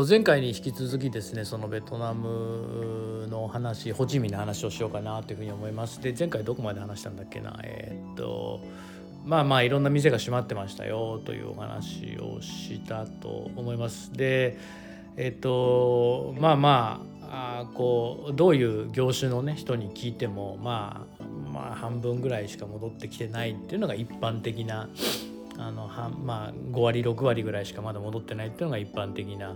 前回に引き続きですねそのベトナムの話ホチミンの話をしようかなというふうに思いますで前回どこまで話したんだっけな？えー、っとまあまあいろんな店が閉まってましたよというお話をしたと思います。でえっとまあまああこうどういう業種のね人に聞いてもまあまあ半分ぐらいしか戻ってきてないっていうのが一般的なあのはまあ、5割6割ぐらいしかまだ戻ってないっていうのが一般的な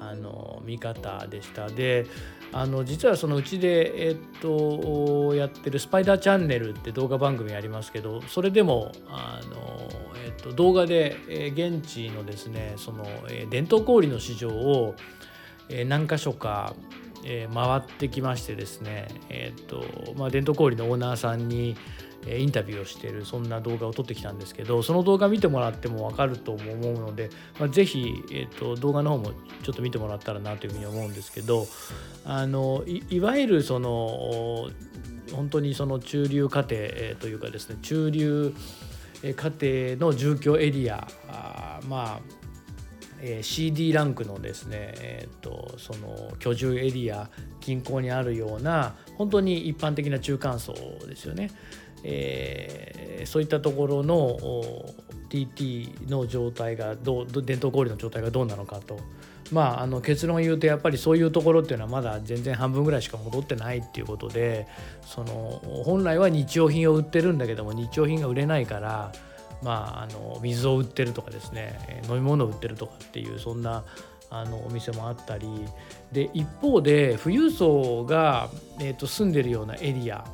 あの見方でした。であの実はそのうちで、えっと、やってる「スパイダーチャンネル」って動画番組ありますけどそれでもあの、えっと、動画で、え現地のですねその、え伝統小売の市場を、え何箇所か、え回ってきましてですね、えっとまあ、伝統小売のオーナーさんにインタビューをしているそんな動画を撮ってきたんですけどその動画見てもらっても分かると思うので、まあ、ぜひ、えーと、動画の方もちょっと見てもらったらなというふうに思うんですけどあのいわゆるその本当にその中流家庭というかですね中流家庭の住居エリアあまあえ CD ランクのですね、えーと、とその居住エリア近郊にあるような本当に一般的な中間層ですよね。えー、そういったところの TT の状態がどう伝統小売の状態がどうなのかと。まあ、あの結論を言うとやっぱりそういうところっていうのはまだ全然半分ぐらいしか戻ってないっていうことでその本来は日用品を売ってるんだけども日用品が売れないから、まあ、あの水を売ってるとかですね飲み物を売ってるとかっていうそんなあのお店もあったりで一方で富裕層が、えー、と住んでるようなエリア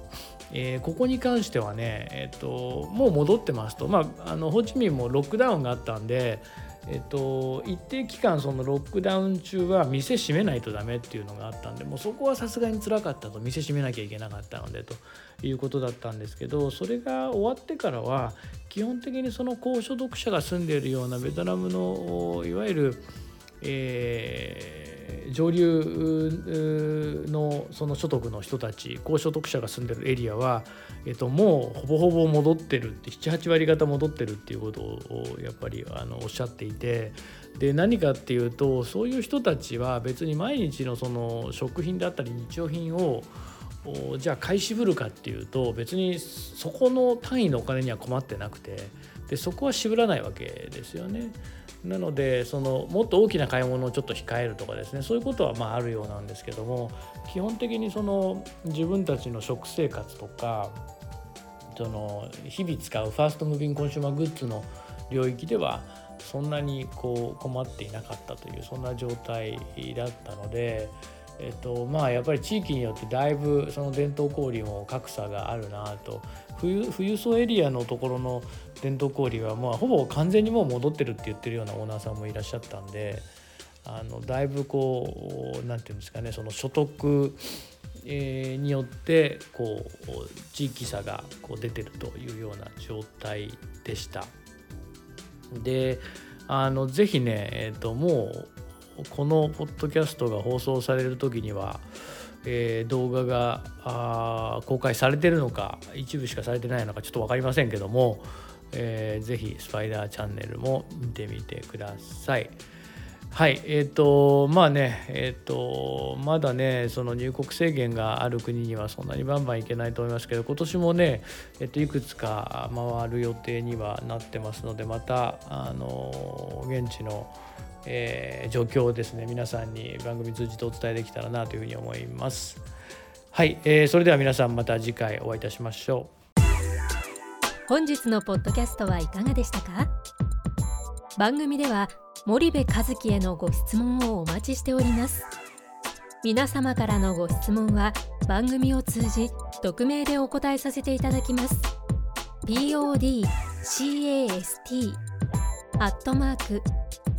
えー、ここに関してはね、えーと、もう戻ってますと、まあ、あのホーチミンもロックダウンがあったんで、えっと、一定期間そのロックダウン中は店閉めないとダメっていうのがあったんでもうそこはさすがにつらかったと店閉めなきゃいけなかったのでということだったんですけどそれが終わってからは基本的にその高所得者が住んでいるようなベトナムのいわゆる、えー上流のその所得の人たち高所得者が住んでるエリアは、えっと、もうほぼほぼ戻ってるって78割方戻ってるっていうことをやっぱりあのおっしゃっていてで何かっていうとそういう人たちは別に毎日のその食品だったり日用品をじゃあ買い渋るかっていうと別にそこの単位のお金には困ってなくてでそこは渋らないわけですよね。なのでそのもっと大きな買い物をちょっと控えるとかですねそういうことはまああるようなんですけども基本的にその自分たちの食生活とかその日々使うファーストムービングコンシューマーグッズの領域ではそんなにこう困っていなかったというそんな状態だったので。えっとまあ、やっぱり地域によってだいぶその伝統小売も格差があるなと冬冬層エリアのところの伝統小売はまあほぼ完全にもう戻ってるって言ってるようなオーナーさんもいらっしゃったんであのだいぶこう何て言うんですかねその所得によってこう地域差がこう出てるというような状態でした。であのぜひね、えーと、もうこのポッドキャストが放送される時には、えー、動画が公開されてるのか一部しかされてないのかちょっと分かりませんけども、えー、ぜひスパイダーチャンネルも見てみてください。はい、えっ、ー、と、まあね、えっ、ー、と、まだね、その入国制限がある国にはそんなにバンバン行けないと思いますけど、今年もね、えっ、ー、と、いくつか回る予定にはなってますので、また、あの、現地の、えー、状況をですね、皆さんに番組通じてお伝えできたらなというふうに思います。はい、えー、それでは皆さんまた次回お会いいたしましょう。本日のポッドキャストはいかがでしたか？番組では森部和樹へのご質問をお待ちしております皆様からのご質問は番組を通じ匿名でお答えさせていただきます podcast アットマーク